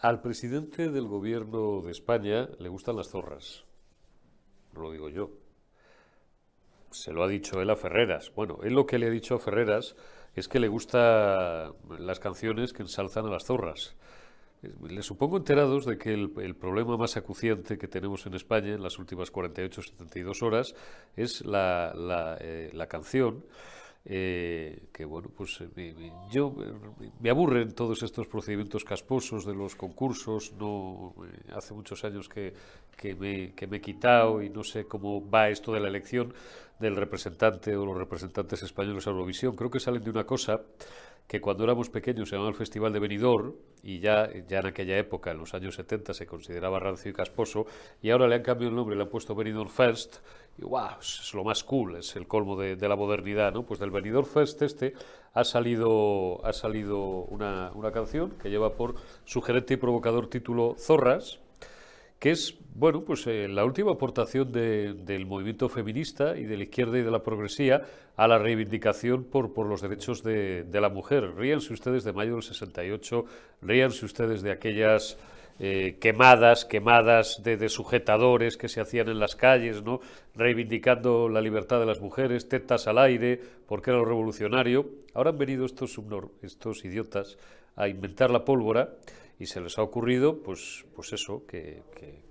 Al presidente del gobierno de España le gustan las zorras. No lo digo yo. Se lo ha dicho él a Ferreras. Bueno, él lo que le ha dicho a Ferreras es que le gustan las canciones que ensalzan a las zorras. Le supongo enterados de que el, problema más acuciante que tenemos en España en las últimas 48 72 horas es la, la, eh, la canción eh, que bueno, pues eh, yo me aburren todos estos procedimientos casposos de los concursos, no eh, hace muchos años que, que, me, he quitado y no sé cómo va esto de la elección del representante o los representantes españoles a Eurovisión, creo que salen de una cosa que cuando éramos pequeños se llamaba el Festival de Benidorm y ya, ya en aquella época, en los años 70, se consideraba rancio y casposo y ahora le han cambiado el nombre, le han puesto Benidorm Fest y wow, es lo más cool, es el colmo de, la modernidad, ¿no? Pues del Benidorm Fest este ha salido, ha salido una, una canción que lleva por sugerente y provocador título Zorras, que es, bueno, pues eh, la última aportación del movimiento feminista y de la izquierda y de la progresía a la reivindicación por, por los derechos de, la mujer. Ríanse ustedes de mayo del 68, ríanse ustedes de aquellas eh, quemadas, quemadas de, sujetadores que se hacían en las calles, ¿no? reivindicando la libertad de las mujeres, tetas al aire, porque era lo revolucionario. Ahora han venido estos, estos idiotas a inventar la pólvora y se les ha ocurrido, pues, pues eso, que,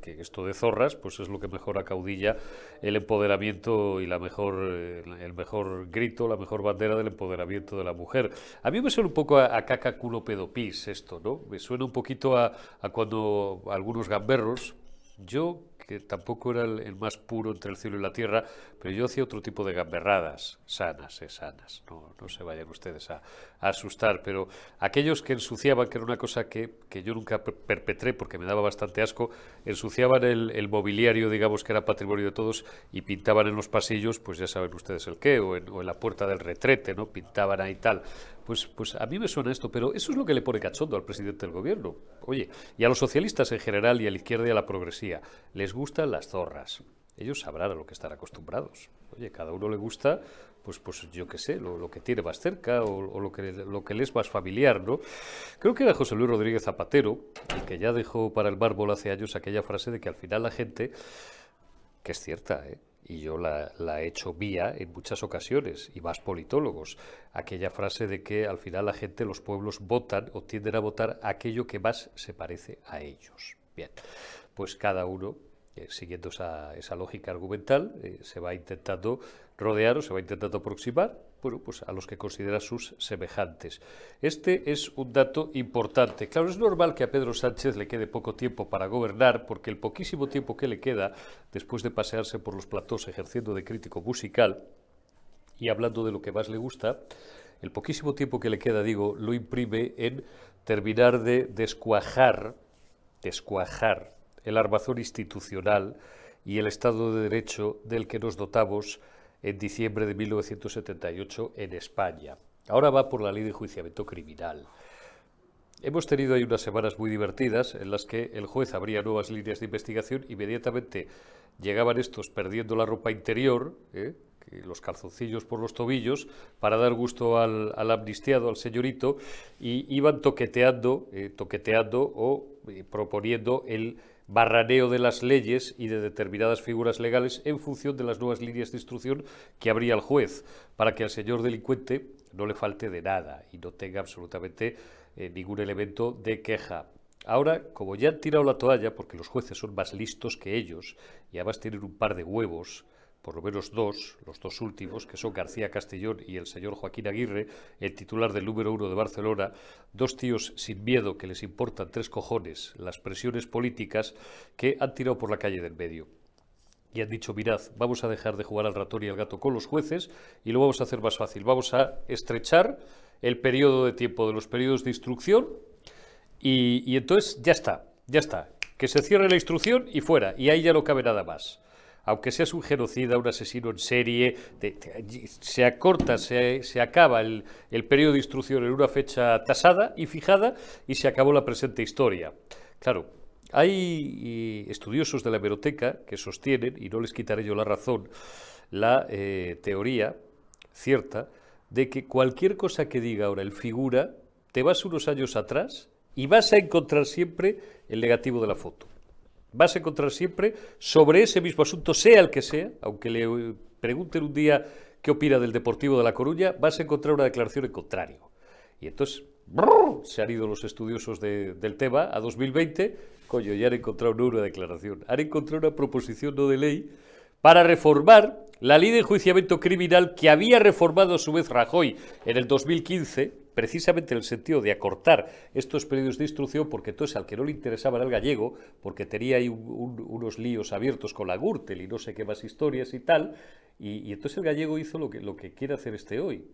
esto de zorras, pues es lo que mejor acaudilla el empoderamiento y la mejor, eh, el mejor grito, la mejor bandera del empoderamiento de la mujer. A mí me suena un poco a, caca culo pedopis esto, ¿no? Me suena un poquito a, a cuando algunos gamberros, yo que tampoco era el, más puro entre el cielo y la tierra, pero yo hacía otro tipo de gamberradas, sanas, eh, sanas, no, no se vayan ustedes a, asustar, pero aquellos que ensuciaban, que era una cosa que, que yo nunca perpetré porque me daba bastante asco, ensuciaban el, mobiliario, digamos que era patrimonio de todos, y pintaban en los pasillos, pues ya saben ustedes el qué, o en, o en la puerta del retrete, ¿no? Pintaban ahí tal. Pues, pues a mí me suena esto, pero eso es lo que le pone cachondo al presidente del gobierno. Oye, y a los socialistas en general y a la izquierda y a la progresía, les gustan las zorras. Ellos sabrán a lo que están acostumbrados. Oye, cada uno le gusta, pues, pues yo qué sé, lo, que tiene más cerca o, lo, que, lo que le es más familiar, ¿no? Creo que era José Luis Rodríguez Zapatero, el que ya dejó para el mármol hace años aquella frase de que al final la gente, que es cierta, ¿eh? y yo la, he hecho vía en muchas ocasiones, y más politólogos, aquella frase de que al final la gente, los pueblos votan o tienden a votar aquello que más se parece a ellos. Bien, pues cada uno eh, siguiendo esa, lógica argumental, eh, se va intentando rodear o se va intentando aproximar bueno, pues a los que considera sus semejantes. Este es un dato importante. Claro, es normal que a Pedro Sánchez le quede poco tiempo para gobernar, porque el poquísimo tiempo que le queda, después de pasearse por los platós ejerciendo de crítico musical y hablando de lo que más le gusta, el poquísimo tiempo que le queda, digo, lo imprime en terminar de descuajar, descuajar el armazón institucional y el Estado de Derecho del que nos dotamos en diciembre de 1978 en España. Ahora va por la ley de enjuiciamiento criminal. Hemos tenido ahí unas semanas muy divertidas en las que el juez abría nuevas líneas de investigación, inmediatamente llegaban estos perdiendo la ropa interior, ¿eh? los calzoncillos por los tobillos, para dar gusto al, amnistiado, al señorito, y iban toqueteando, eh, toqueteando o eh, proponiendo el barraneo de las leyes y de determinadas figuras legales en función de las nuevas líneas de instrucción que abría el juez, para que al señor delincuente no le falte de nada y no tenga absolutamente eh, ningún elemento de queja. Ahora, como ya han tirado la toalla, porque los jueces son más listos que ellos y además tienen un par de huevos, por lo menos dos, los dos últimos, que son García Castellón y el señor Joaquín Aguirre, el titular del número uno de Barcelona, dos tíos sin miedo que les importan tres cojones las presiones políticas que han tirado por la calle del medio. Y han dicho, mirad, vamos a dejar de jugar al ratón y al gato con los jueces y lo vamos a hacer más fácil. Vamos a estrechar el periodo de tiempo de los periodos de instrucción y, y entonces ya está, ya está. Que se cierre la instrucción y fuera. Y ahí ya no cabe nada más aunque seas un genocida, un asesino en serie, se acorta, se, acaba el, periodo de instrucción en una fecha tasada y fijada y se acabó la presente historia. Claro, hay estudiosos de la hemeroteca que sostienen, y no les quitaré yo la razón, la eh, teoría cierta de que cualquier cosa que diga ahora el figura, te vas unos años atrás y vas a encontrar siempre el negativo de la foto. Vas a encontrar siempre sobre ese mismo asunto, sea el que sea, aunque le pregunten un día qué opina del Deportivo de La Coruña, vas a encontrar una declaración en contrario. Y entonces se han ido los estudiosos del tema a 2020, coño, ya han encontrado no una declaración, han encontrado una proposición no de ley para reformar la ley de enjuiciamiento criminal que había reformado a su vez Rajoy en el 2015, precisamente en el sentido de acortar estos periodos de instrucción, porque entonces al que no le interesaba era el gallego, porque tenía ahí unos líos abiertos con la Gürtel y no sé qué más historias y tal, y, entonces el gallego hizo lo que, lo que quiere hacer este hoy,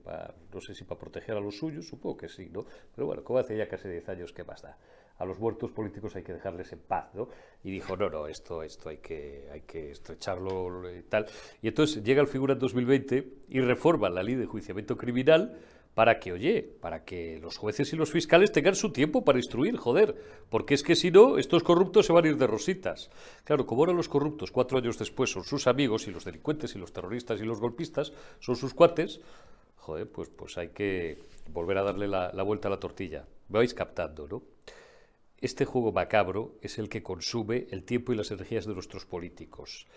no sé si para proteger a los suyos, supongo que sí, ¿no? Pero bueno, como hace ya casi 10 años, ¿qué más da? A los muertos políticos hay que dejarles en paz, ¿no? Y dijo, no, no, esto, esto hay que, hay que estrecharlo y tal. Y entonces llega el figura en 2020 y reforma la ley de juiciamiento criminal para que, oye, para que los jueces y los fiscales tengan su tiempo para instruir, joder, porque es que si no, estos corruptos se van a ir de rositas. Claro, como ahora los corruptos cuatro años después son sus amigos y los delincuentes y los terroristas y los golpistas son sus cuates, joder, pues, pues hay que volver a darle la, la vuelta a la tortilla. Me vais captando, ¿no? Este juego macabro es el que consume el tiempo y las energías de nuestros políticos.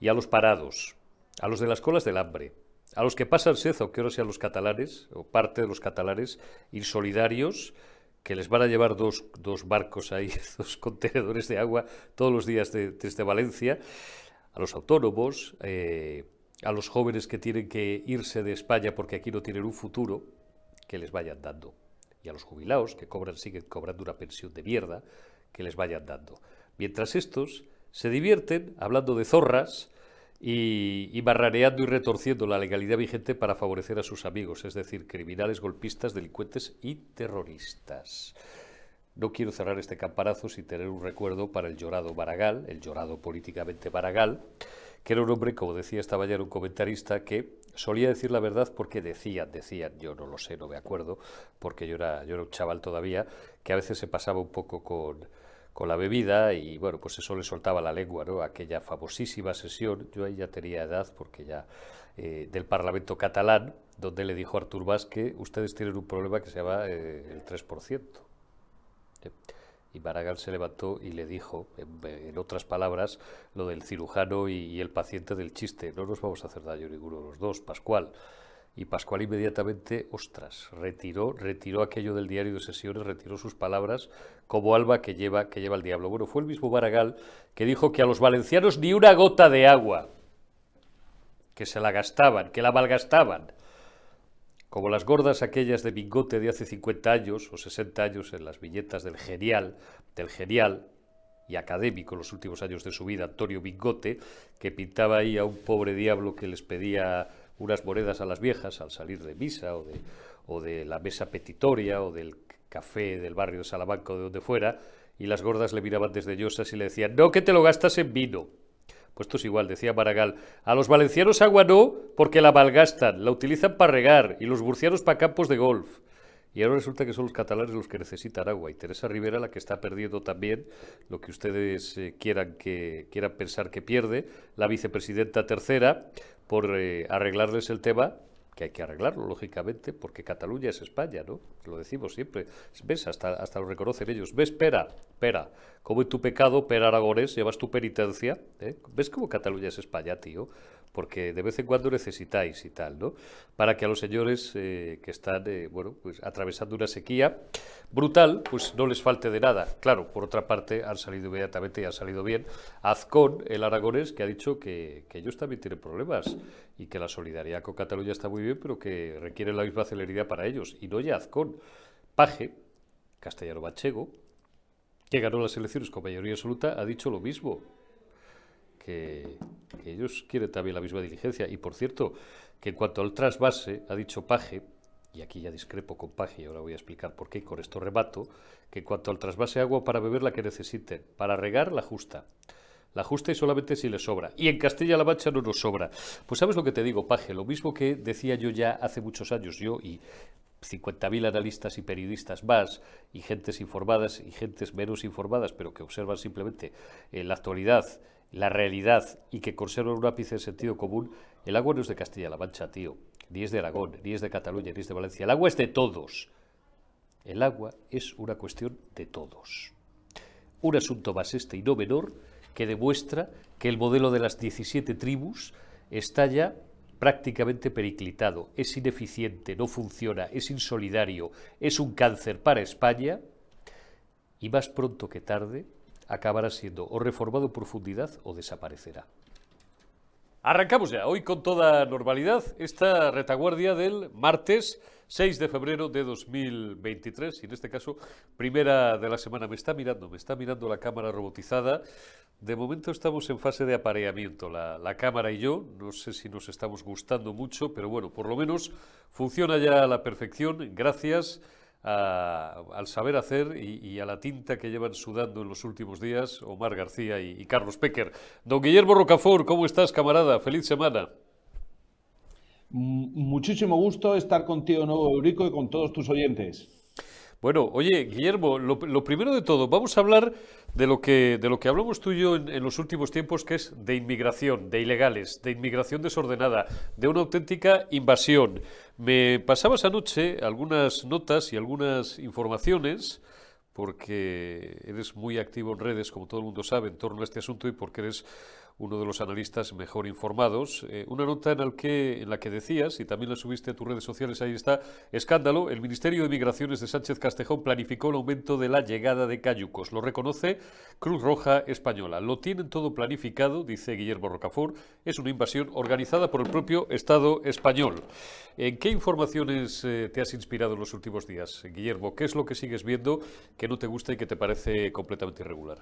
Y a los parados, a los de las colas del hambre, a los que pasan sed, o que ahora sean los catalanes, o parte de los catalanes, insolidarios, que les van a llevar dos, barcos ahí, dos contenedores de agua todos los días desde Valencia, a los autónomos, eh, a los jóvenes que tienen que irse de España porque aquí no tienen un futuro, que les vayan dando. Y a los jubilados, que cobran, siguen cobrando una pensión de mierda, que les vayan dando. Mientras estos se divierten hablando de zorras, y, barrareando y retorciendo la legalidad vigente para favorecer a sus amigos, es decir, criminales, golpistas, delincuentes y terroristas. No quiero cerrar este campanazo sin tener un recuerdo para el llorado Maragall, el llorado políticamente Maragall, que era un hombre, como decía esta mañana un comentarista, que solía decir la verdad porque decían, decían, yo no lo sé, no me acuerdo, porque yo era, yo era un chaval todavía, que a veces se pasaba un poco con, con la bebida y bueno, pues eso le soltaba la lengua, ¿no? Aquella famosísima sesión, yo ahí ya tenía edad porque ya eh, del Parlamento catalán, donde le dijo a Artur que ustedes tienen un problema que se llama eh, el 3%. Y Maragall se levantó y le dijo, en, otras palabras, lo del cirujano y, el paciente del chiste. No nos vamos a hacer daño ninguno los dos, Pascual. Y Pascual inmediatamente, ostras, retiró, retiró aquello del diario de sesiones, retiró sus palabras como alba que lleva, que lleva el diablo. Bueno, fue el mismo Baragall que dijo que a los valencianos ni una gota de agua, que se la gastaban, que la malgastaban, como las gordas aquellas de bigote de hace 50 años o 60 años en las viñetas del genial, del genial y académico en los últimos años de su vida, Antonio Bigote, que pintaba ahí a un pobre diablo que les pedía unas monedas a las viejas al salir de misa o de, o de la mesa petitoria o del café del barrio de Salamanca o de donde fuera, y las gordas le miraban desde llosas y le decían, no que te lo gastas en vino. Pues esto es igual, decía Maragall, a los valencianos agua no porque la malgastan, la utilizan para regar y los burcianos para campos de golf. Y ahora resulta que son los catalanes los que necesitan agua. Y Teresa Rivera la que está perdiendo también lo que ustedes eh, quieran, que, quieran pensar que pierde, la vicepresidenta tercera, por eh, arreglarles el tema que hay que arreglarlo, lógicamente, porque Cataluña es España, ¿no? Lo decimos siempre. ¿Ves? Hasta, hasta lo reconocen ellos. ¿Ves? Pera, pera. Como en tu pecado, pera aragonés, llevas tu penitencia. ¿eh? ¿Ves cómo Cataluña es España, tío? Porque de vez en cuando necesitáis y tal, ¿no? Para que a los señores eh, que están, eh, bueno, pues atravesando una sequía brutal, pues no les falte de nada. Claro, por otra parte, han salido inmediatamente y han salido bien. Azcón, el aragonés, que ha dicho que, ellos también tienen problemas y que la solidaridad con Cataluña está muy bien, pero que requiere la misma celeridad para ellos. Y no ya Azcón. Paje, castellano Bachego, que ganó las elecciones con mayoría absoluta, ha dicho lo mismo que, ellos quieren también la misma diligencia. Y por cierto, que en cuanto al trasvase, ha dicho Paje, y aquí ya discrepo con Paje, y ahora voy a explicar por qué, con esto rebato, que en cuanto al trasvase agua para beber la que necesiten, para regar la justa. La justa y solamente si le sobra. Y en Castilla-La Mancha no nos sobra. Pues sabes lo que te digo, Paje, lo mismo que decía yo ya hace muchos años, yo y 50.000 analistas y periodistas más, y gentes informadas y gentes menos informadas, pero que observan simplemente en la actualidad la realidad y que conserva un ápice de sentido común, el agua no es de Castilla-La Mancha, tío, ni es de Aragón, ni es de Cataluña, ni es de Valencia. El agua es de todos. El agua es una cuestión de todos. Un asunto más este y no menor que demuestra que el modelo de las 17 tribus está ya prácticamente periclitado, es ineficiente, no funciona, es insolidario, es un cáncer para España y más pronto que tarde acabará siendo o reformado en profundidad o desaparecerá. Arrancamos ya, hoy con toda normalidad, esta retaguardia del martes 6 de febrero de 2023, y en este caso, primera de la semana. Me está mirando, me está mirando la cámara robotizada. De momento estamos en fase de apareamiento, la, la cámara y yo. No sé si nos estamos gustando mucho, pero bueno, por lo menos funciona ya a la perfección. Gracias al saber hacer y, a la tinta que llevan sudando en los últimos días Omar García y, Carlos Pecker. Don Guillermo Rocafort, ¿cómo estás, camarada? Feliz semana. Muchísimo gusto estar contigo, nuevo Eurico, y con todos tus oyentes. Bueno, oye, Guillermo, lo, primero de todo, vamos a hablar de lo que, de lo que hablamos tú y yo en, los últimos tiempos, que es de inmigración, de ilegales, de inmigración desordenada, de una auténtica invasión. Me pasabas anoche algunas notas y algunas informaciones porque eres muy activo en redes, como todo el mundo sabe, en torno a este asunto y porque eres uno de los analistas mejor informados. Eh, una nota en, que, en la que decías, y también la subiste a tus redes sociales, ahí está, escándalo, el Ministerio de Migraciones de Sánchez Castejón planificó el aumento de la llegada de cayucos. Lo reconoce Cruz Roja Española. Lo tienen todo planificado, dice Guillermo Rocafort, es una invasión organizada por el propio Estado español. ¿En qué informaciones eh, te has inspirado en los últimos días, Guillermo? ¿Qué es lo que sigues viendo que no te gusta y que te parece completamente irregular?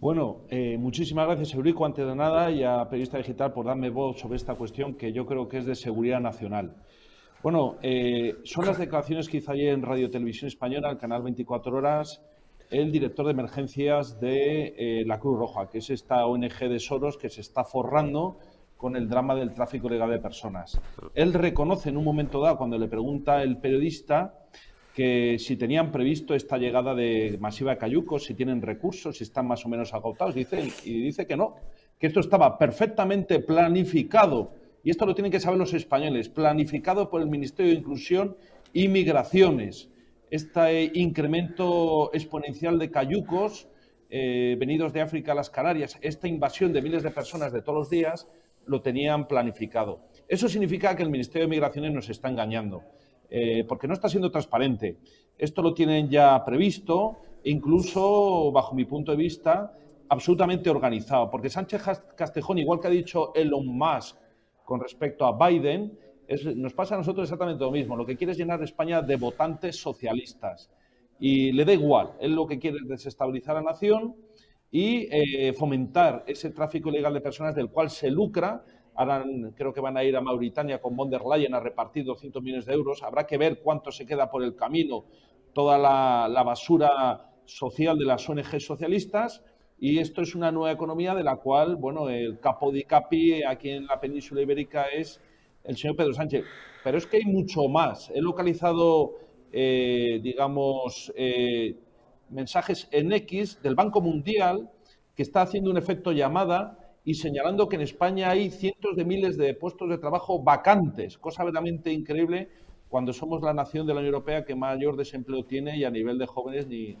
Bueno, eh, muchísimas gracias, Eurico, antes de nada, y a Periodista Digital por darme voz sobre esta cuestión que yo creo que es de seguridad nacional. Bueno, eh, son las declaraciones que hizo ayer en Radio Televisión Española, el canal 24 Horas, el director de emergencias de eh, la Cruz Roja, que es esta ONG de Soros que se está forrando con el drama del tráfico ilegal de personas. Él reconoce en un momento dado, cuando le pregunta el periodista, que si tenían previsto esta llegada de masiva de cayucos, si tienen recursos, si están más o menos agotados. Dice, y dice que no, que esto estaba perfectamente planificado, y esto lo tienen que saber los españoles, planificado por el Ministerio de Inclusión y Migraciones. Este incremento exponencial de cayucos eh, venidos de África a las Canarias, esta invasión de miles de personas de todos los días, lo tenían planificado. Eso significa que el Ministerio de Migraciones nos está engañando. Eh, porque no está siendo transparente. Esto lo tienen ya previsto, incluso, bajo mi punto de vista, absolutamente organizado, porque Sánchez Castejón, igual que ha dicho Elon Musk con respecto a Biden, nos pasa a nosotros exactamente lo mismo. Lo que quiere es llenar España de votantes socialistas. Y le da igual. Él lo que quiere es desestabilizar a la nación y eh, fomentar ese tráfico ilegal de personas del cual se lucra Ahora creo que van a ir a Mauritania con von der Leyen a repartir 200 millones de euros. Habrá que ver cuánto se queda por el camino toda la, basura social de las ONG socialistas. Y esto es una nueva economía de la cual, bueno, el capo di capi aquí en la península ibérica es el señor Pedro Sánchez. Pero es que hay mucho más. He localizado, eh, digamos, eh, mensajes en X del Banco Mundial que está haciendo un efecto llamada y señalando que en España hay cientos de miles de puestos de trabajo vacantes, cosa verdaderamente increíble cuando somos la nación de la Unión Europea que mayor desempleo tiene y a nivel de jóvenes ni,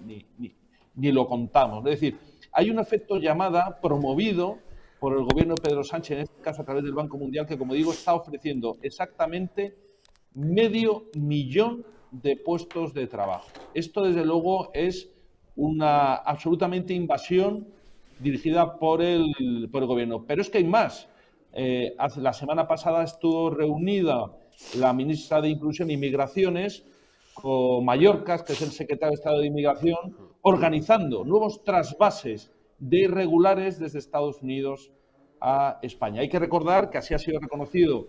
ni, lo contamos. Es decir, hay un efecto llamada promovido por el gobierno de Pedro Sánchez, en este caso a través del Banco Mundial, que como digo está ofreciendo exactamente medio millón de puestos de trabajo. Esto desde luego es una absolutamente invasión dirigida por el, por el gobierno. Pero es que hay más. Eh, la semana pasada estuvo reunida la ministra de Inclusión y Migraciones con Mallorca, que es el secretario de Estado de Inmigración, organizando nuevos trasvases de irregulares desde Estados Unidos a España. Hay que recordar que así ha sido reconocido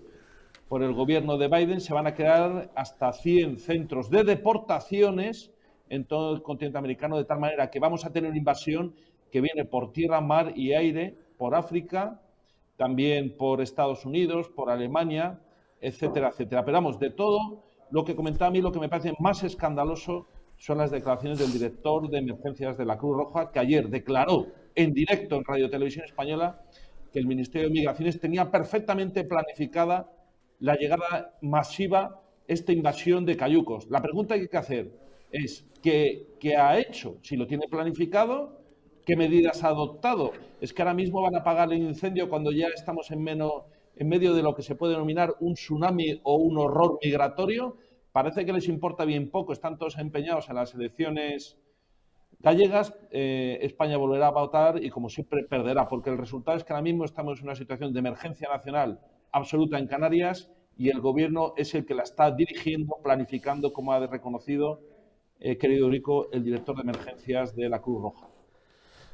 por el gobierno de Biden, se van a crear hasta 100 centros de deportaciones en todo el continente americano, de tal manera que vamos a tener una invasión que viene por tierra, mar y aire, por África, también por Estados Unidos, por Alemania, etcétera, etcétera. Pero vamos, de todo lo que comentaba a mí, lo que me parece más escandaloso son las declaraciones del director de emergencias de la Cruz Roja, que ayer declaró en directo en Radio Televisión Española que el Ministerio de Migraciones tenía perfectamente planificada la llegada masiva esta invasión de cayucos. La pregunta que hay que hacer es, ¿qué, ¿qué ha hecho? Si lo tiene planificado, ¿qué medidas ha adoptado? Es que ahora mismo van a apagar el incendio cuando ya estamos en, menos, en medio de lo que se puede denominar un tsunami o un horror migratorio. Parece que les importa bien poco, están todos empeñados en las elecciones gallegas, eh, España volverá a votar y como siempre perderá, porque el resultado es que ahora mismo estamos en una situación de emergencia nacional absoluta en Canarias y el gobierno es el que la está dirigiendo, planificando, como ha reconocido, eh, querido Rico, el director de emergencias de la Cruz Roja.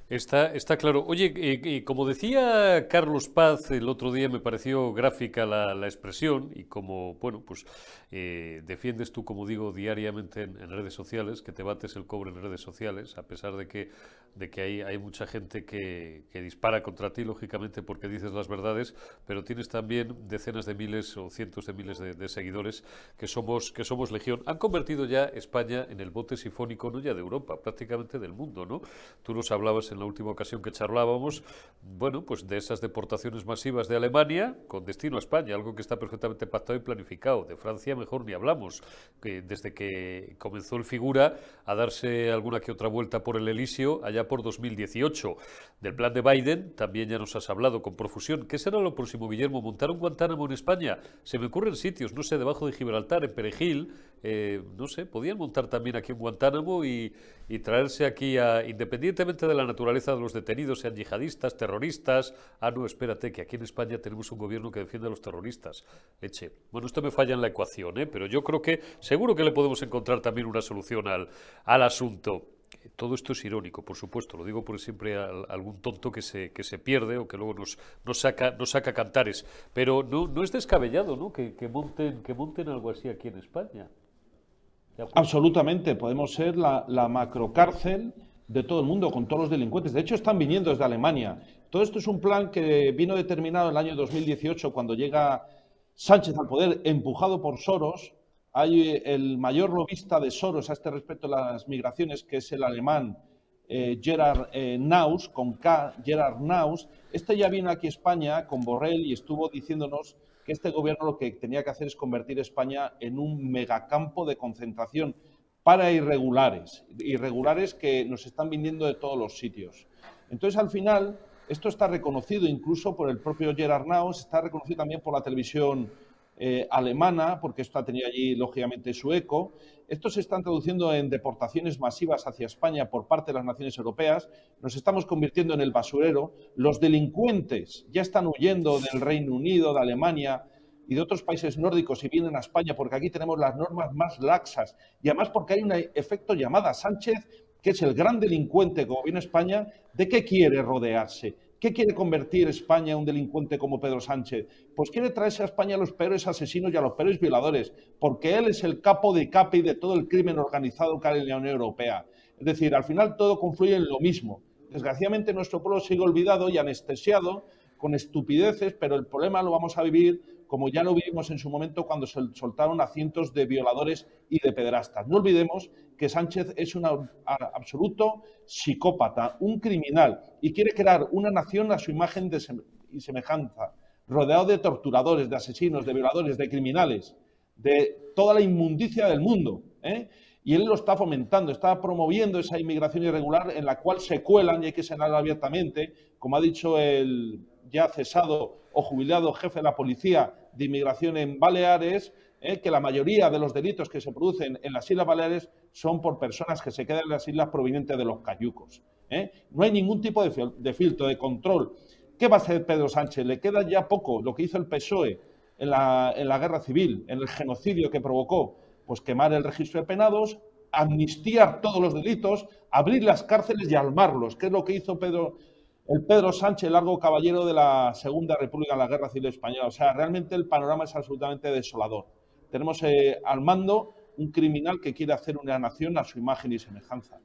Está, claro. Oye, eh, como decía Carlos Paz el otro día, me pareció gráfica la, expresión y como, bueno, pues eh, defiendes tú, como digo, diariamente en, redes sociales, que te bates el cobre en redes sociales, a pesar de que, de que hay, mucha gente que, dispara contra ti, lógicamente, porque dices las verdades, pero tienes también decenas de miles o cientos de miles de, seguidores que somos, que somos legión. Han convertido ya España en el bote sifónico, no ya de Europa, prácticamente del mundo, ¿no? Tú nos hablabas la última ocasión que charlábamos, bueno, pues de esas deportaciones masivas de Alemania con destino a España, algo que está perfectamente pactado y planificado. De Francia mejor ni hablamos, que desde que comenzó el figura a darse alguna que otra vuelta por el Elíseo allá por 2018. Del plan de Biden también ya nos has hablado con profusión. ¿Qué será lo próximo, Guillermo? ¿Montar un Guantánamo en España? Se me ocurren sitios, no sé, debajo de Gibraltar, en Perejil, eh, no sé, podían montar también aquí un Guantánamo y, traerse aquí, a, independientemente de la naturaleza de los detenidos, sean yihadistas, terroristas. Ah, no, espérate, que aquí en España tenemos un gobierno que defiende a los terroristas. Leche. Bueno, esto me falla en la ecuación, ¿eh? pero yo creo que seguro que le podemos encontrar también una solución al, al asunto. Todo esto es irónico, por supuesto, lo digo porque siempre hay algún tonto que se, que se pierde o que luego nos, nos, saca, nos saca cantares. Pero no, no es descabellado ¿no? Que, que, monten, que monten algo así aquí en España. Absolutamente, podemos ser la, macrocárcel de todo el mundo con todos los delincuentes. De hecho, están viniendo desde Alemania. Todo esto es un plan que vino determinado en el año 2018 cuando llega Sánchez al poder, empujado por Soros. Hay el mayor lobista de Soros a este respecto de las migraciones, que es el alemán eh, Gerard eh, Naus, con K, Gerard Naus. Este ya vino aquí a España con Borrell y estuvo diciéndonos que este gobierno lo que tenía que hacer es convertir España en un megacampo de concentración para irregulares, irregulares que nos están viniendo de todos los sitios. Entonces, al final, esto está reconocido incluso por el propio Gerard Naus, está reconocido también por la televisión eh, alemana, porque esto ha tenido allí, lógicamente, su eco. Esto se está traduciendo en deportaciones masivas hacia España por parte de las naciones europeas. Nos estamos convirtiendo en el basurero. Los delincuentes ya están huyendo del Reino Unido, de Alemania y de otros países nórdicos y vienen a España porque aquí tenemos las normas más laxas y además porque hay un efecto llamada Sánchez, que es el gran delincuente como viene España, ¿de qué quiere rodearse? ¿Qué quiere convertir España en un delincuente como Pedro Sánchez? Pues quiere traerse a España a los peores asesinos y a los peores violadores, porque él es el capo de capi de todo el crimen organizado que hay en la Unión Europea. Es decir, al final todo confluye en lo mismo. Desgraciadamente nuestro pueblo sigue olvidado y anestesiado con estupideces, pero el problema lo vamos a vivir como ya lo vivimos en su momento cuando se soltaron a cientos de violadores y de pederastas. No olvidemos que Sánchez es un absoluto psicópata, un criminal, y quiere crear una nación a su imagen y semejanza, rodeado de torturadores, de asesinos, de violadores, de criminales, de toda la inmundicia del mundo. ¿eh? Y él lo está fomentando, está promoviendo esa inmigración irregular en la cual se cuelan, y hay que señalar abiertamente, como ha dicho el ya cesado o jubilado jefe de la policía de inmigración en Baleares, eh, que la mayoría de los delitos que se producen en las Islas Baleares son por personas que se quedan en las islas provenientes de los cayucos. Eh. No hay ningún tipo de, filtro, de control. ¿Qué va a hacer Pedro Sánchez? Le queda ya poco lo que hizo el PSOE en la, guerra civil, en el genocidio que provocó, pues quemar el registro de penados, amnistiar todos los delitos, abrir las cárceles y armarlos, que es lo que hizo Pedro, el Pedro Sánchez, largo caballero de la Segunda República en la Guerra Civil Española. O sea, realmente el panorama es absolutamente desolador. Tenemos eh, al mando un criminal que quiere hacer una nación a su imagen y semejanza.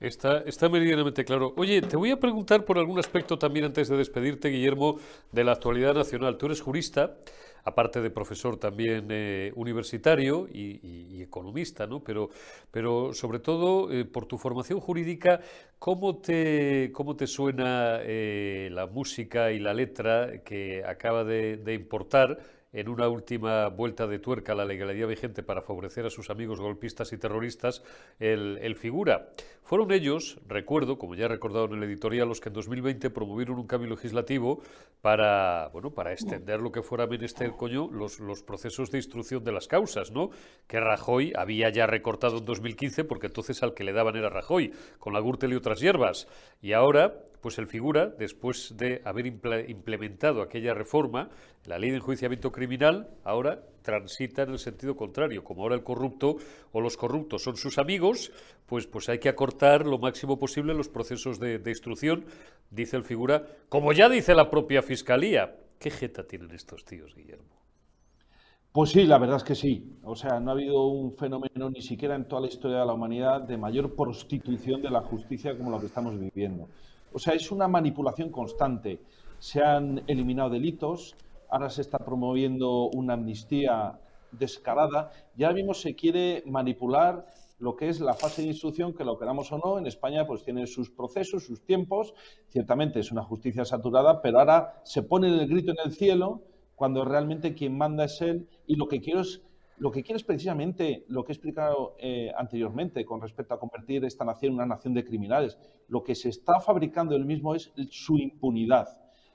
Está, está meridianamente claro. Oye, te voy a preguntar por algún aspecto también antes de despedirte, Guillermo, de la actualidad nacional. Tú eres jurista, aparte de profesor también eh, universitario y, economista, ¿no? Pero, pero sobre todo, eh, por tu formación jurídica, ¿cómo te, cómo te suena eh, la música y la letra que acaba de, importar en una última vuelta de tuerca a la legalidad vigente para favorecer a sus amigos golpistas y terroristas, el, figura. Fueron ellos, recuerdo, como ya he recordado en el editorial, los que en 2020 promovieron un cambio legislativo para, bueno, para extender lo que fuera menester, coño, los, procesos de instrucción de las causas, ¿no? Que Rajoy había ya recortado en 2015, porque entonces al que le daban era Rajoy, con la Gürtel y otras hierbas. Y ahora pues el figura, después de haber implementado aquella reforma, la ley de enjuiciamiento criminal, ahora transita en el sentido contrario. Como ahora el corrupto o los corruptos son sus amigos, pues, pues hay que acortar lo máximo posible los procesos de, instrucción, dice el figura, como ya dice la propia Fiscalía. ¿Qué jeta tienen estos tíos, Guillermo? Pues sí, la verdad es que sí. O sea, no ha habido un fenómeno ni siquiera en toda la historia de la humanidad de mayor prostitución de la justicia como lo que estamos viviendo. O sea, es una manipulación constante. Se han eliminado delitos, ahora se está promoviendo una amnistía descarada y ahora mismo se quiere manipular lo que es la fase de instrucción, que lo queramos o no, en España pues tiene sus procesos, sus tiempos, ciertamente es una justicia saturada, pero ahora se pone el grito en el cielo cuando realmente quien manda es él. Y lo que quiero es lo que quiere es precisamente lo que he explicado eh, anteriormente con respecto a convertir esta nación en una nación de criminales. Lo que se está fabricando él mismo es su impunidad.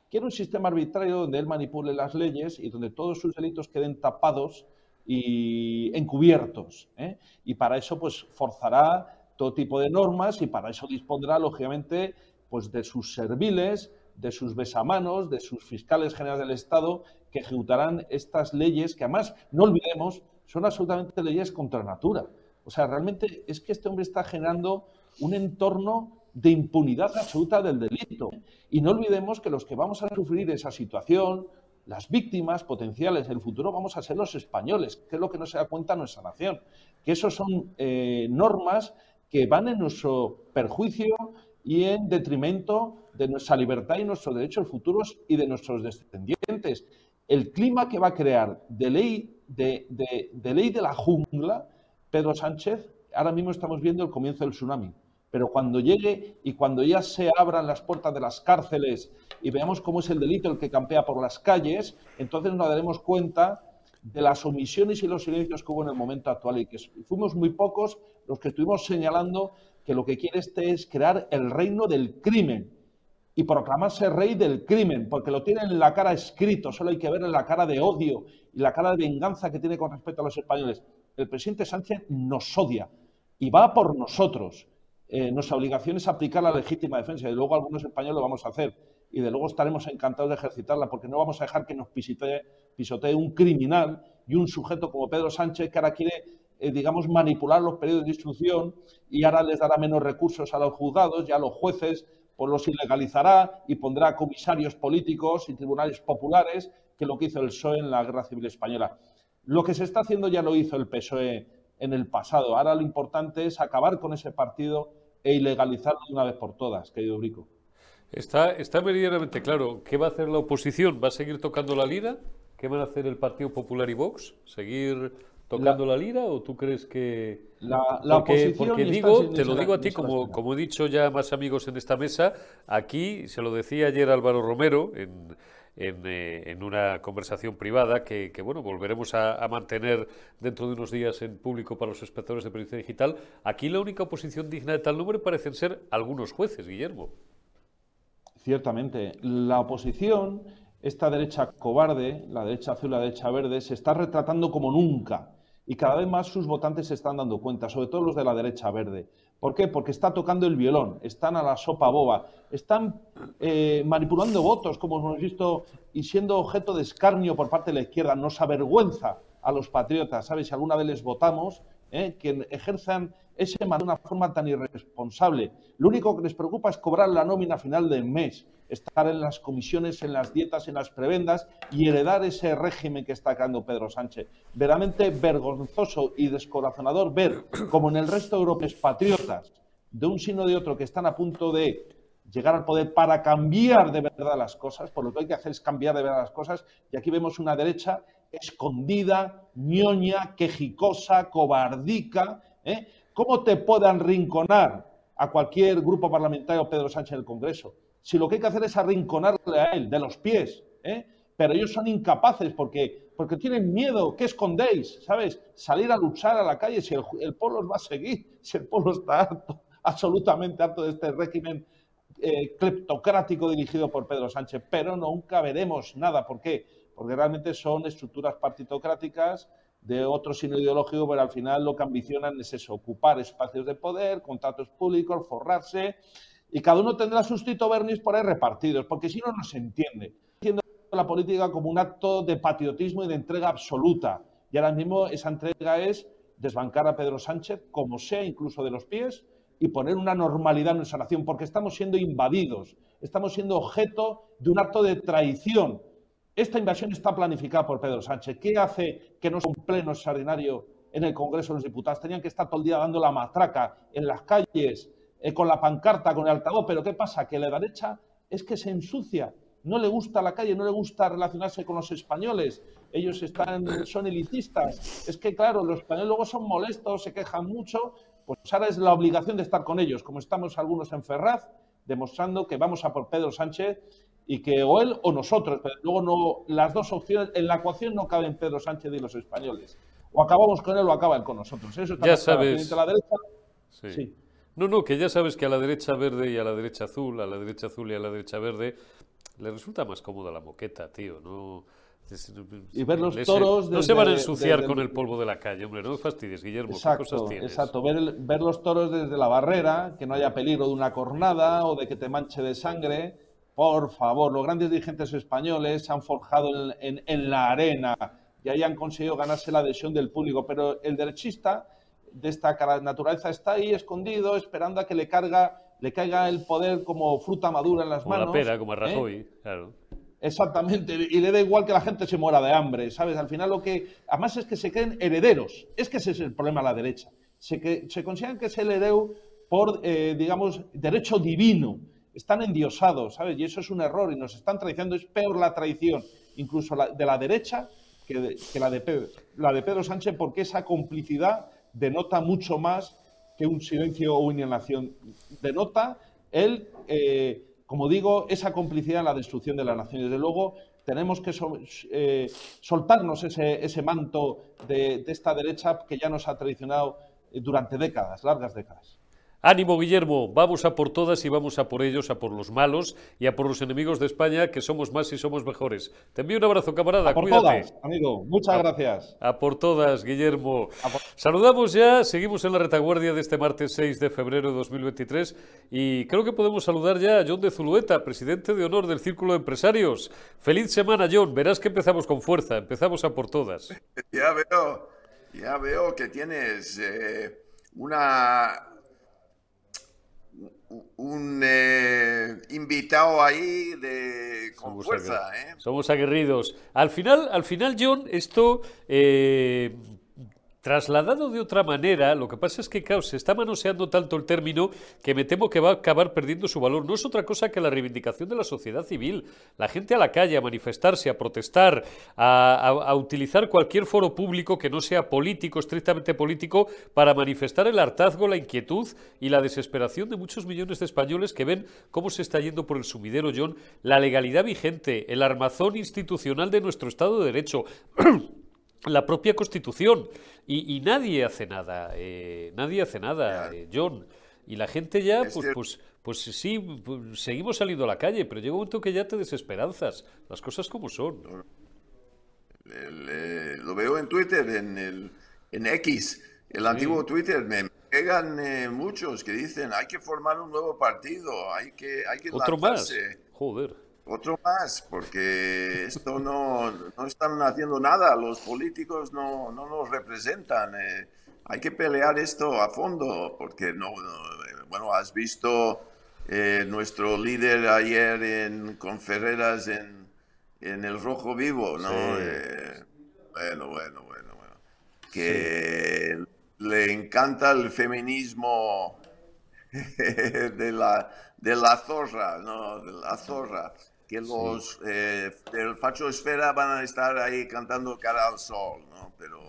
Quiere un sistema arbitrario donde él manipule las leyes y donde todos sus delitos queden tapados y encubiertos. ¿eh? Y para eso, pues, forzará todo tipo de normas y para eso dispondrá, lógicamente, pues, de sus serviles, de sus besamanos, de sus fiscales generales del Estado, que ejecutarán estas leyes que además, no olvidemos, son absolutamente leyes contra natura. O sea, realmente es que este hombre está generando un entorno de impunidad absoluta del delito. Y no olvidemos que los que vamos a sufrir esa situación, las víctimas potenciales en el futuro, vamos a ser los españoles, que es lo que no se da cuenta nuestra nación. Que eso son eh, normas que van en nuestro perjuicio y en detrimento de nuestra libertad y nuestros derechos futuros y de nuestros descendientes. El clima que va a crear de ley de, ley de la jungla, Pedro Sánchez, ahora mismo estamos viendo el comienzo del tsunami. Pero cuando llegue y cuando ya se abran las puertas de las cárceles y veamos cómo es el delito el que campea por las calles, entonces nos daremos cuenta de las omisiones y los silencios que hubo en el momento actual y que fuimos muy pocos los que estuvimos señalando que lo que quiere este es crear el reino del crimen y proclamarse rey del crimen, porque lo tiene en la cara escrito, solo hay que ver en la cara de odio y la cara de venganza que tiene con respecto a los españoles. El presidente Sánchez nos odia y va por nosotros. Eh, nuestra obligación es aplicar la legítima defensa y luego algunos españoles lo vamos a hacer y de luego estaremos encantados de ejercitarla porque no vamos a dejar que nos pisotee, un criminal y un sujeto como Pedro Sánchez que ahora quiere eh, digamos, manipular los periodos de instrucción y ahora les dará menos recursos a los juzgados y a los jueces, pues los ilegalizará y pondrá comisarios políticos y tribunales populares, que lo que hizo el PSOE en la Guerra Civil Española. Lo que se está haciendo ya lo hizo el PSOE en el pasado. Ahora lo importante es acabar con ese partido e ilegalizarlo de una vez por todas, querido Brico. Está, está meridianamente claro. ¿Qué va a hacer la oposición? ¿Va a seguir tocando la lira? ¿Qué van a hacer el Partido Popular y Vox? ¿Seguir tocando la, lira o tú crees que la, la porque, porque digo te lo digo a ti como, como he dicho ya más amigos en esta mesa aquí se lo decía ayer Álvaro Romero en, en, eh, una conversación privada que, bueno volveremos a, mantener dentro de unos días en público para los espectadores de periodismo digital. Aquí la única oposición digna de tal nombre parecen ser algunos jueces Guillermo. Ciertamente. La oposición esta derecha cobarde, la derecha azul, la derecha verde, se está retratando como nunca y cada vez más sus votantes se están dando cuenta, sobre todo los de la derecha verde. ¿Por qué? Porque está tocando el violón, están a la sopa boba, están eh, manipulando votos, como hemos visto, y siendo objeto de escarnio por parte de la izquierda. Nos avergüenza a los patriotas, ¿sabes? Si alguna vez les votamos, ¿eh? que ejerzan ese mandato de una forma tan irresponsable. Lo único que les preocupa es cobrar la nómina final del mes, estar en las comisiones, en las dietas, en las prebendas y heredar ese régimen que está creando Pedro Sánchez. Veramente vergonzoso y descorazonador ver como en el resto de europeos patriotas, de un sino de otro, que están a punto de llegar al poder para cambiar de verdad las cosas, por lo que hay que hacer es cambiar de verdad las cosas, y aquí vemos una derecha escondida, ñoña, quejicosa, cobardica. ¿eh? ¿Cómo te puedan rinconar a cualquier grupo parlamentario Pedro Sánchez en el Congreso? Si lo que hay que hacer es arrinconarle a él de los pies, ¿eh? pero ellos son incapaces porque, porque tienen miedo. ¿Qué escondéis? ¿Sabes? Salir a luchar a la calle si el, pueblo os va a seguir, si el pueblo está harto, absolutamente harto de este régimen eh, cleptocrático dirigido por Pedro Sánchez, pero nunca veremos nada. ¿Por qué? Porque realmente son estructuras partitocráticas de otro signo ideológico, pero al final lo que ambicionan es eso, ocupar espacios de poder, contratos públicos, forrarse, y cada uno tendrá sus Tito Bernis por ahí repartidos, porque si no, no se entiende. Entiendo la política como un acto de patriotismo y de entrega absoluta, y ahora mismo esa entrega es desbancar a Pedro Sánchez, como sea, incluso de los pies, y poner una normalidad en nuestra nación, porque estamos siendo invadidos, estamos siendo objeto de un acto de traición esta invasión está planificada por Pedro Sánchez. ¿Qué hace que no sea un pleno extraordinario en el Congreso de los Diputados? Tenían que estar todo el día dando la matraca en las calles, eh, con la pancarta, con el altavoz. Pero ¿qué pasa? Que la derecha es que se ensucia. No le gusta la calle, no le gusta relacionarse con los españoles. Ellos están, son elitistas. Es que, claro, los españoles luego son molestos, se quejan mucho. Pues ahora es la obligación de estar con ellos, como estamos algunos en Ferraz, demostrando que vamos a por Pedro Sánchez y que o él o nosotros, pero luego no, las dos opciones, en la ecuación no caben Pedro Sánchez y los españoles. O acabamos con él o acaba él con nosotros. Eso está ya sabes. la derecha. Sí. No, no, que ya sabes que a la derecha verde y a la derecha azul, a la derecha azul y a la derecha verde, le resulta más cómoda la moqueta, tío. No, y ver los toros. no se van a ensuciar con el polvo de la calle, hombre, no fastidies, Guillermo. Exacto, ¿qué cosas tienes? exacto. Ver, ver los toros desde la barrera, que no haya peligro de una cornada o de que te manche de sangre por favor, los grandes dirigentes españoles se han forjado en, la arena y ahí han conseguido ganarse la adhesión del público, pero el derechista de esta naturaleza está ahí escondido, esperando a que le, carga, le caiga el poder como fruta madura en las como manos. la pera, como a ¿eh? Rajoy, claro. Exactamente, y le da igual que la gente se muera de hambre, ¿sabes? Al final lo que... Además es que se creen herederos, es que ese es el problema a la derecha. Se, que, se consideran que es el heredero por, eh, digamos, derecho divino están endiosados, ¿sabes? Y eso es un error y nos están traicionando. Es peor la traición, incluso de la derecha, que, la, de Pedro, la de Pedro Sánchez, porque esa complicidad denota mucho más que un silencio o una inhalación. Denota él, eh, como digo, esa complicidad en la destrucción de la nación. Desde luego, tenemos que eh, soltarnos ese, manto de, de esta derecha que ya nos ha traicionado durante décadas, largas décadas. Ánimo, Guillermo, vamos a por todas y vamos a por ellos, a por los malos y a por los enemigos de España, que somos más y somos mejores. Te envío un abrazo, camarada. A por Cuídate. todas, amigo. Muchas gracias. A por todas, Guillermo. Saludamos ya, seguimos en la retaguardia de este martes 6 de febrero de 2023 y creo que podemos saludar ya a John de Zulueta, presidente de honor del Círculo de Empresarios. Feliz semana, John. Verás que empezamos con fuerza, empezamos a por todas. Ya veo, ya veo que tienes eh, una un eh, invitado ahí de con fuerza, ¿eh? Somos aguerridos. Al final, al final, John, esto eh, Trasladado de otra manera, lo que pasa es que se está manoseando tanto el término que me temo que va a acabar perdiendo su valor. No es otra cosa que la reivindicación de la sociedad civil. La gente a la calle, a manifestarse, a protestar, a, utilizar cualquier foro público que no sea político, estrictamente político, para manifestar el hartazgo, la inquietud y la desesperación de muchos millones de españoles que ven cómo se está yendo por el sumidero, John, la legalidad vigente, el armazón institucional de nuestro Estado de Derecho. la propia Constitución. Y, nadie hace nada, eh, nadie hace nada, eh, John. Y la gente ya, pues, pues, pues sí, pues, seguimos saliendo a la calle, pero llega un momento que ya te desesperanzas. Las cosas como son. Eh, lo veo en Twitter, en, el, en X, el antiguo Twitter. Me pegan muchos que dicen hay que formar un nuevo partido, hay que, hay que Otro más. Joder. Otro más, porque esto no, no están haciendo nada, los políticos no, no nos representan. Eh. hay que pelear esto a fondo, porque no, bueno, has visto eh, nuestro líder ayer en, con Ferreras en, en el Rojo Vivo, ¿no? Eh, bueno, bueno, bueno, bueno. Que le encanta el feminismo de la, de la zorra, ¿no? De la zorra que los eh, del Facho Esfera van a estar ahí cantando cara al sol, ¿no? Pero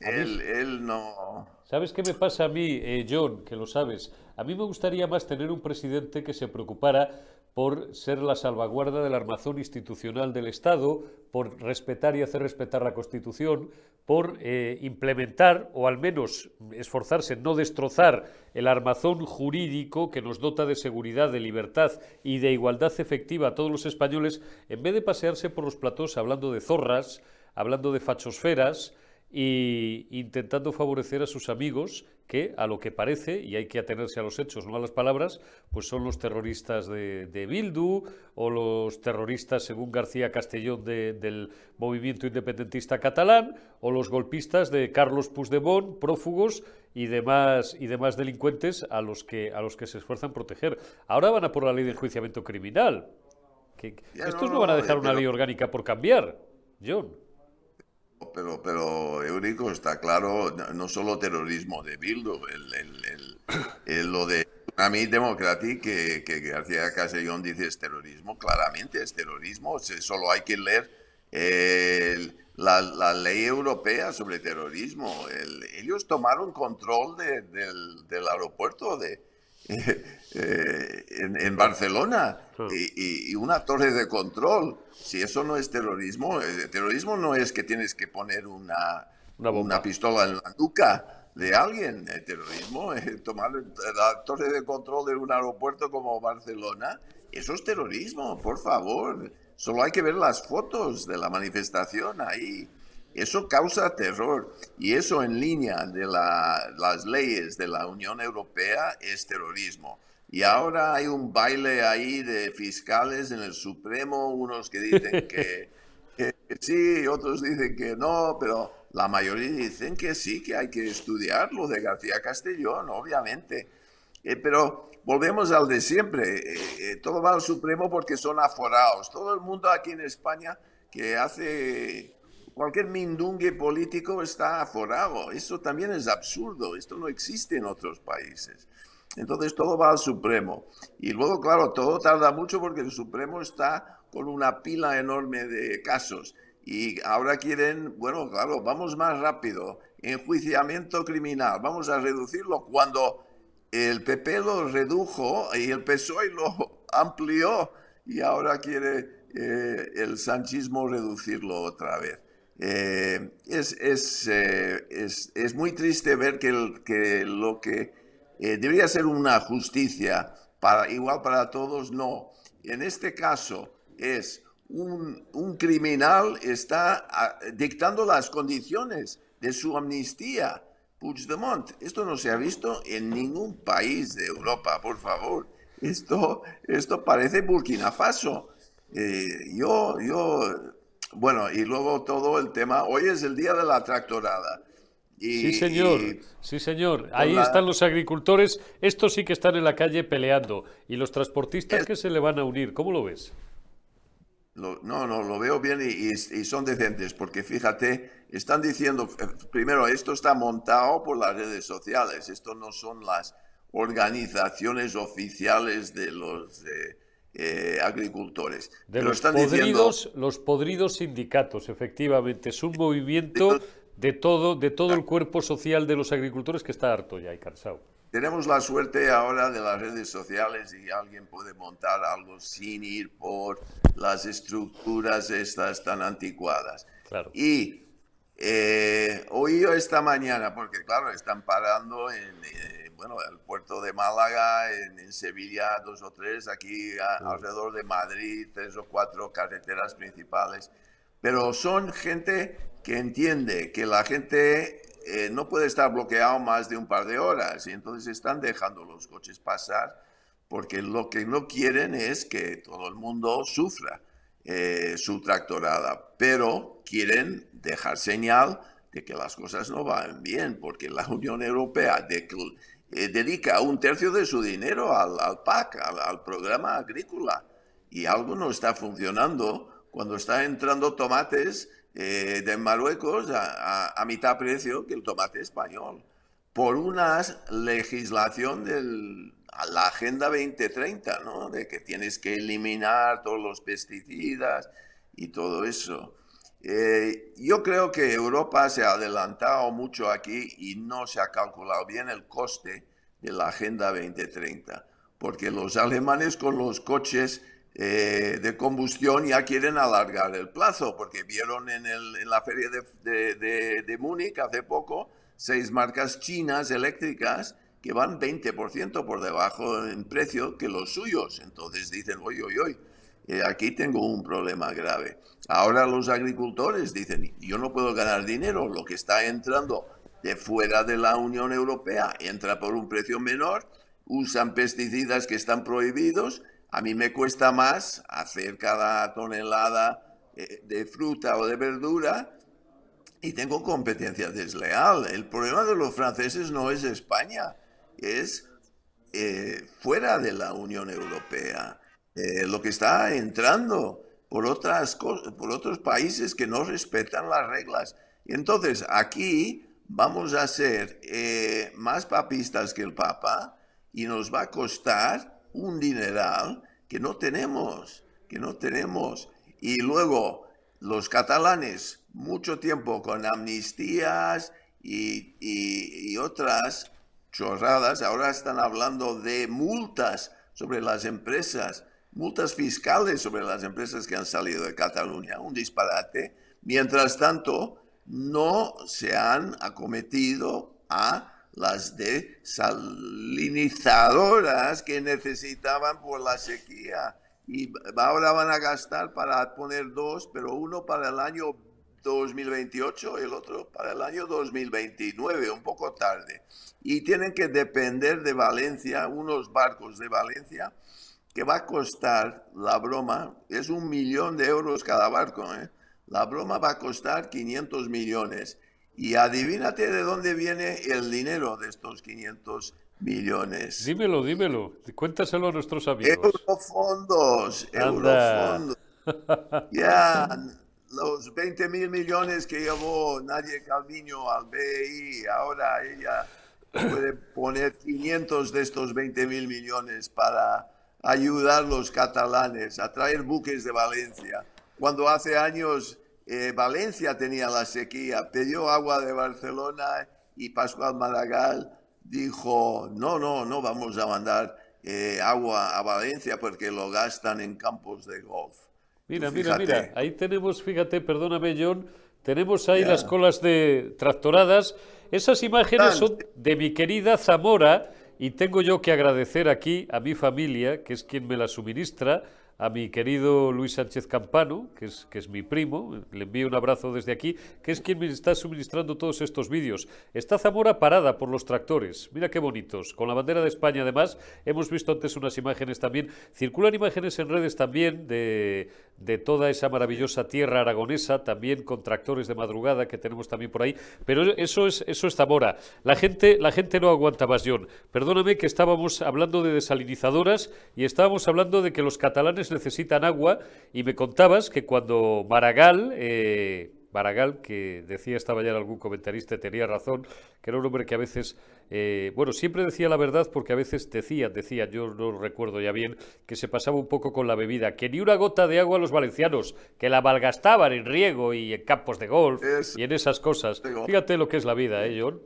él, él, no... ¿Sabes qué me pasa a mí, eh, John, que lo sabes? A mí me gustaría más tener un presidente que se preocupara por ser la salvaguarda del armazón institucional del Estado, por respetar y hacer respetar la Constitución, por eh, implementar o al menos esforzarse en no destrozar el armazón jurídico que nos dota de seguridad, de libertad y de igualdad efectiva a todos los españoles, en vez de pasearse por los platós hablando de zorras, hablando de fachosferas, y intentando favorecer a sus amigos que, a lo que parece, y hay que atenerse a los hechos, no a las palabras, pues son los terroristas de, Bildu o los terroristas, según García Castellón, del movimiento independentista catalán o los golpistas de Carlos Puigdemont, prófugos y demás, y demás delincuentes a los, que, a los que se esfuerzan proteger. Ahora van a por la ley de enjuiciamiento criminal. Que, estos no, van a dejar una ley orgánica por cambiar, John. Pero, pero Eurico, está claro, no solo terrorismo de Bildu, el, lo de Tsunami Democratic que, que García Castellón dice es terrorismo, claramente es terrorismo, solo hay que leer la, ley europea sobre terrorismo. ellos tomaron control del, del aeropuerto de, Eh, en, Barcelona y, una torre de control. Si eso no es terrorismo, el eh, terrorismo no es que tienes que poner una, una, pistola en la nuca de alguien. El terrorismo es tomar la torre de control de un aeropuerto como Barcelona. Eso es terrorismo, por favor. Solo hay que ver las fotos de la manifestación ahí. Eso causa terror y eso en línea de las leyes de la Unión Europea es terrorismo. Y ahora hay un baile ahí de fiscales en el Supremo, unos que dicen que, sí, otros dicen que no, pero la mayoría dicen que sí, que hay que estudiar lo de García Castellón, obviamente. Eh, pero volvemos al de siempre, eh, eh, todo va al Supremo porque son aforados. Todo el mundo aquí en España que hace cualquier mindungue político está aforado. Eso también es absurdo. Esto no existe en otros países. Entonces todo va al Supremo. Y luego, claro, todo tarda mucho porque el Supremo está con una pila enorme de casos. Y ahora quieren, bueno, claro, vamos más rápido. Enjuiciamiento criminal, vamos a reducirlo cuando el PP lo redujo y el PSOE lo amplió y ahora quiere eh, el sanchismo reducirlo otra vez. Eh, es, es, eh, es, es, muy triste ver que, que lo que eh, debería ser una justicia para, igual para todos, no. En este caso es un, un criminal está ah, dictando las condiciones de su amnistía. Puigdemont, esto no se ha visto en ningún país de Europa, por favor. Esto, esto parece Burkina Faso. yo, yo bueno, y luego todo el tema, hoy es el día de la tractorada. sí, señor, sí, señor. Ahí están los agricultores, estos sí que están en la calle peleando. ¿Y los transportistas que se le van a unir? ¿Cómo lo ves? no, no, lo veo bien y, son decentes, porque fíjate, están diciendo, eh, primero, esto está montado por las redes sociales, esto no son las organizaciones oficiales de los... Eh, agricultores. De los, podridos, los podridos sindicatos, efectivamente. Es un movimiento de todo, de todo el cuerpo social de los agricultores que está harto ya y cansado. Tenemos la suerte ahora de las redes sociales y alguien puede montar algo sin ir por las estructuras estas tan anticuadas. Claro. Y eh, oí esta mañana, porque claro, están parando en, eh, bueno, el puerto de Málaga, en, Sevilla dos o tres, aquí alrededor de Madrid tres o cuatro carreteras principales. Pero son gente que entiende que la gente eh, no puede estar bloqueado más de un par de horas y entonces están dejando los coches pasar porque lo que no quieren es que todo el mundo sufra eh, su tractorada, pero quieren dejar señal de que las cosas no van bien, porque la Unión Europea eh, dedica un tercio de su dinero al, PAC, al, programa agrícola, y algo no está funcionando cuando está entrando tomates eh, de Marruecos a, mitad precio que el tomate español, por una legislación de la Agenda 2030, ¿no? de que tienes que eliminar todos los pesticidas y todo eso. Eh, yo creo que Europa se ha adelantado mucho aquí y no se ha calculado bien el coste de la Agenda 2030. porque los alemanes con los coches eh, de combustión ya quieren alargar el plazo, porque vieron en, la feria de, de Múnich hace poco seis marcas chinas eléctricas que van 20% por debajo en precio que los suyos. Entonces dicen, oye, oye, oye, eh, aquí tengo un problema grave. Ahora los agricultores dicen, yo no puedo ganar dinero, lo que está entrando de fuera de la Unión Europea entra por un precio menor, usan pesticidas que están prohibidos, a mí me cuesta más hacer cada tonelada eh, de fruta o de verdura y tengo competencia desleal. El problema de los franceses no es España, es eh, fuera de la Unión Europea. Eh, lo que está entrando por, otras por otros países que no respetan las reglas. Y entonces aquí vamos a ser eh, más papistas que el Papa y nos va a costar un dineral que no tenemos, que no tenemos. Y luego los catalanes, mucho tiempo con amnistías y, y otras chorradas, ahora están hablando de multas sobre las empresas, multas fiscales sobre las empresas que han salido de Cataluña, un disparate. Mientras tanto, no se han acometido a las desalinizadoras que necesitaban por la sequía. Y ahora van a gastar para poner dos, pero uno para el año 2028 y el otro para el año 2029, un poco tarde. Y tienen que depender de Valencia, unos barcos de Valencia, que va a costar la broma, es un millón de euros cada barco, ¿eh? la broma va a costar 500 millones. Y adivínate de dónde viene el dinero de estos 500 millones. Dímelo, dímelo, cuéntaselo a nuestros amigos. Eurofondos, eurofondos. ya, los 20 mil millones que llevó Nadia Calviño al BI, ahora ella puede poner 500 de estos 20 mil millones para ayudar a los catalanes a traer buques de Valencia. Cuando hace años eh, Valencia tenía la sequía, pidió agua de Barcelona y Pascual Maragall dijo, no, no, no vamos a mandar eh, agua a Valencia porque lo gastan en campos de golf. Mira, mira, mira, ahí tenemos, fíjate, perdóname John, tenemos ahí las colas de tractoradas. Esas imágenes son de mi querida Zamora y tengo yo que agradecer aquí a mi familia, que es quien me las suministra, a mi querido Luis Sánchez Campano, que es, que es mi primo, le envío un abrazo desde aquí, que es quien me está suministrando todos estos vídeos. Está Zamora parada por los tractores, mira qué bonitos, con la bandera de España además, hemos visto antes unas imágenes también, circulan imágenes en redes también de, de toda esa maravillosa tierra aragonesa, también con tractores de madrugada que tenemos también por ahí, pero eso es, eso es Zamora. La gente, la gente no aguanta más, John. Perdóname que estábamos hablando de desalinizadoras y estábamos hablando de que los catalanes necesitan agua y me contabas que cuando Maragall... Eh, Maragall, que decía estaba ya algún comentarista, tenía razón, que era un hombre que a veces, eh, bueno, siempre decía la verdad porque a veces decía, decía, yo no recuerdo ya bien, que se pasaba un poco con la bebida, que ni una gota de agua a los valencianos, que la malgastaban en riego y en campos de golf y en esas cosas. Fíjate lo que es la vida, ¿eh, John?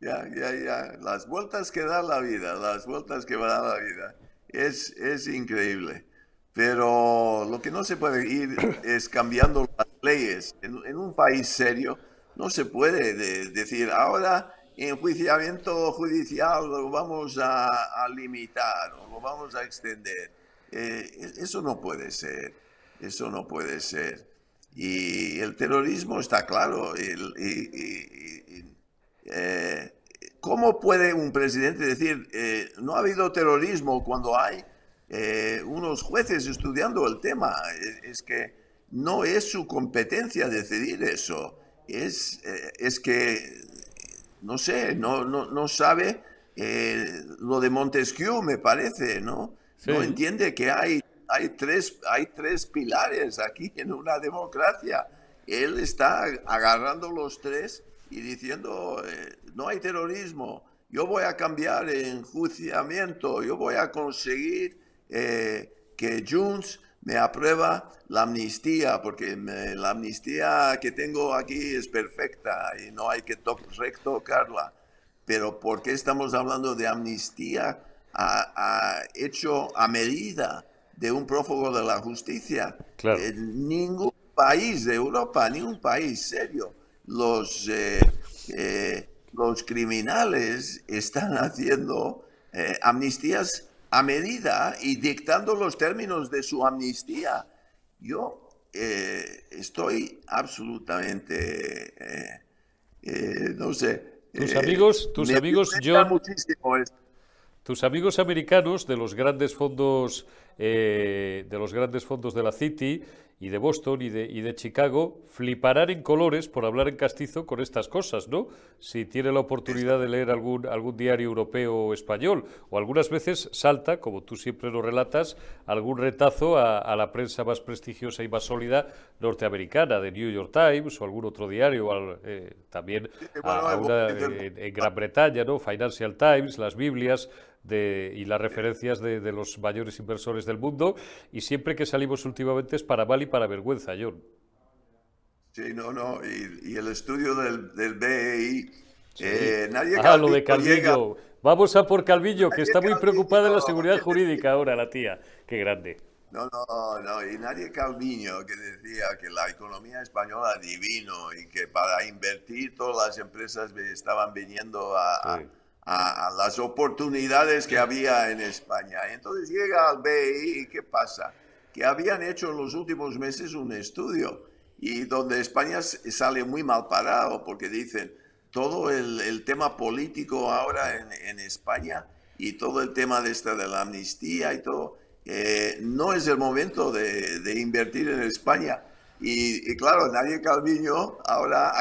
Ya, ya, ya. Las vueltas que da la vida, las vueltas que va a dar la vida. Es, es increíble. Pero lo que no se puede ir es cambiando las leyes. En, un país serio no se puede decir ahora enjuiciamiento judicial lo vamos a, limitar o lo vamos a extender. Eh, eso no puede ser. Eso no puede ser. Y el terrorismo está claro. Eh, ¿Cómo puede un presidente decir eh, no ha habido terrorismo cuando hay eh, unos jueces estudiando el tema. Es, que no es su competencia decidir eso. Es, eh, es que, no sé, no, no, sabe eh, lo de Montesquieu, me parece, ¿no? No entiende que hay, hay, tres, hay tres pilares aquí en una democracia. Él está agarrando los tres y diciendo, no hay terrorismo, yo voy a cambiar enjuiciamiento, yo voy a conseguir eh, que Junts me aprueba la amnistía, porque la amnistía que tengo aquí es perfecta y no hay que retocarla. Pero ¿por qué estamos hablando de amnistía hecho a medida de un prófugo de la justicia. Claro. ningún país de Europa, ningún país serio, los, eh, eh, los criminales están haciendo amnistías a medida y dictando los términos de su amnistía. Yo estoy absolutamente, no sé. Tus amigos, tus amigos, John, tus amigos americanos de los grandes fondos, de los grandes fondos de la City y de Boston y de, y de Chicago fliparán en colores por hablar en castizo con estas cosas, ¿no? Si tiene la oportunidad de leer algún, algún diario europeo o español, o algunas veces salta, como tú siempre lo relatas, algún retazo a, la prensa más prestigiosa y más sólida norteamericana, de New York Times o algún otro diario, eh, también en Gran Bretaña, ¿no? Financial Times, las Biblias, y las referencias de, los mayores inversores del mundo y siempre que salimos últimamente es para mal y para vergüenza, John. Sí, no, no, y, el estudio del, del BEI, eh, nadie Ah, lo de Calvillo. Vamos a por Calvillo, que está muy preocupada en la seguridad jurídica ahora, la tía. Qué grande. No, no, no, y nadie Calviño que decía que la economía española divino y que para invertir todas las empresas estaban viniendo a, a, las oportunidades que había en España. Entonces llega al BI y ¿qué pasa? Que habían hecho en los últimos meses un estudio y donde España sale muy mal parado porque dicen todo el, tema político ahora en, España y todo el tema de esta de la amnistía y todo, eh, no es el momento de, invertir en España. Y, claro, nadie Calviño ahora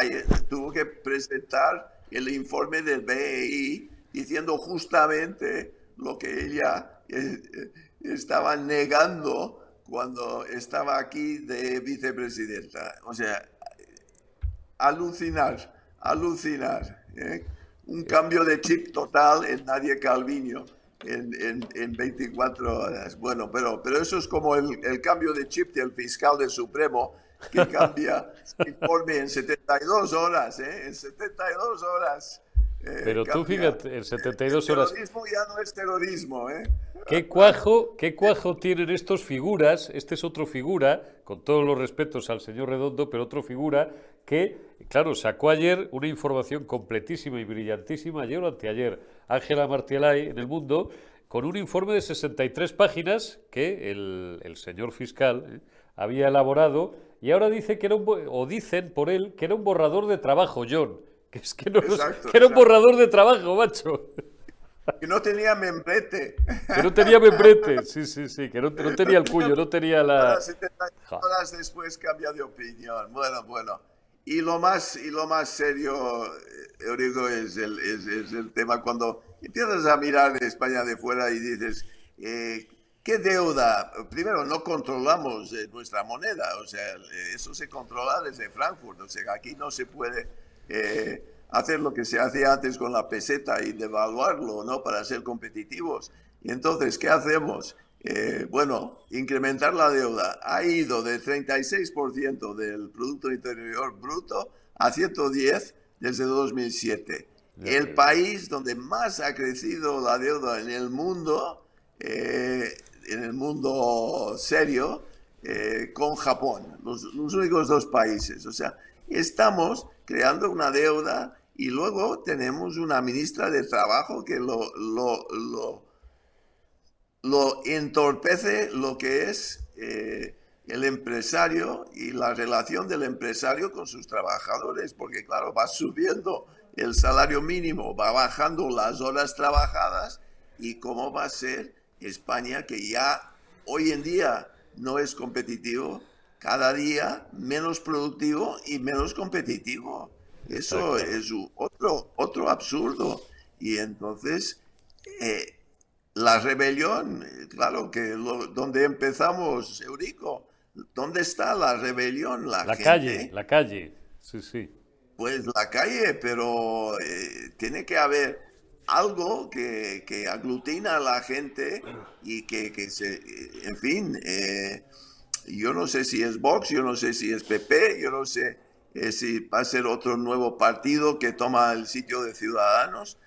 tuvo que presentar el informe del BEI diciendo justamente lo que ella eh, estaba negando cuando estaba aquí de vicepresidenta. O sea, alucinar, alucinar. ¿eh? Un cambio de chip total en Nadie Calviño en, en, 24 horas. Bueno, pero, pero eso es como el, el cambio de chip del fiscal del Supremo que cambia informe en 72 horas, ¿eh? En 72 horas. Eh, Pero tú fíjate, en 72 horas... El terrorismo ya no es terrorismo, ¿eh? ¿Qué cuajo, ¿Qué cuajo tienen estos figuras? Este es otro figura, con todos los respetos al señor Redondo, pero otro figura que, claro, sacó ayer una información completísima y brillantísima, ayer o anteayer, Ángela Martielay en El Mundo, con un informe de 63 páginas que el, el señor fiscal eh, había elaborado y ahora dice que era un, o dicen por él que era un borrador de trabajo, John. Que es que, no, era un borrador de trabajo, macho. Que no tenía membrete. Que no tenía membrete, sí, sí, sí, que no, tenía el cuyo, no tenía la... Horas después cambia de opinión. Bueno, bueno. Y lo más, y lo más serio, eh, Eurico, es el, es, el tema cuando empiezas a mirar España de fuera y dices, eh, ¿qué deuda? Primero, no controlamos eh, nuestra moneda, o sea, eso se controla desde Frankfurt, o sea, aquí no se puede eh, hacer lo que se hacía antes con la peseta y devaluarlo, ¿no? Para ser competitivos. Y entonces, ¿qué hacemos? Eh, bueno, incrementar la deuda ha ido de 36% del Producto Interior Bruto a 110 desde 2007. El país donde más ha crecido la deuda en el mundo, eh, en el mundo serio, con Japón, los, los únicos dos países. O sea, estamos creando una deuda y luego tenemos una ministra de Trabajo que lo, lo, lo, entorpece lo que es eh, el empresario y la relación del empresario con sus trabajadores, porque claro, va subiendo el salario mínimo, va bajando las horas trabajadas y cómo va a ser España que ya hoy en día no es competitivo, cada día menos productivo y menos competitivo. Eso es otro, otro absurdo. Y entonces, eh, la rebelión, claro que donde empezamos, Eurico, ¿dónde está la rebelión? La, calle, la calle, sí, sí. Pues la calle, pero eh, tiene que haber algo que, que, aglutina a la gente y que, que se, en fin, eh, yo no sé si es Vox, yo no sé si es PP, yo no sé eh, si va a ser otro nuevo partido que toma el sitio de Ciudadanos,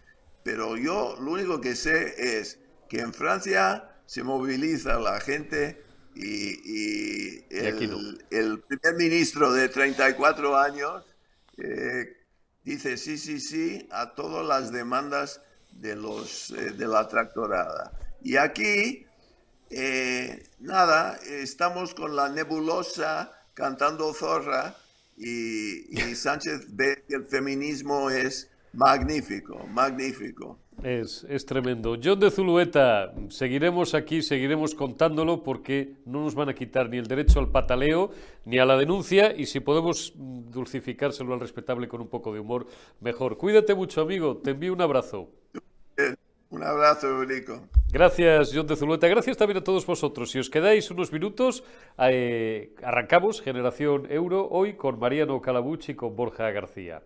pero yo lo único que sé es que en Francia se moviliza la gente y, el, primer ministro de 34 años eh, dice sí, sí, sí a todas las demandas de, los, eh, de la tractorada. Y aquí, eh, nada, estamos con la nebulosa cantando zorra y, y Sánchez ve que el feminismo es magnífico, magnífico. Es, es, tremendo. John de Zulueta, seguiremos aquí, seguiremos contándolo porque no nos van a quitar ni el derecho al pataleo ni a la denuncia y si podemos dulcificárselo al respetable con un poco de humor, mejor. Cuídate mucho, amigo. Te envío un abrazo. Un abrazo, Eurico. Gracias, John de Zulueta. Gracias también a todos vosotros. Si os quedáis unos minutos, eh, arrancamos Generación Euro hoy con Mariano Calabucci y con Borja García.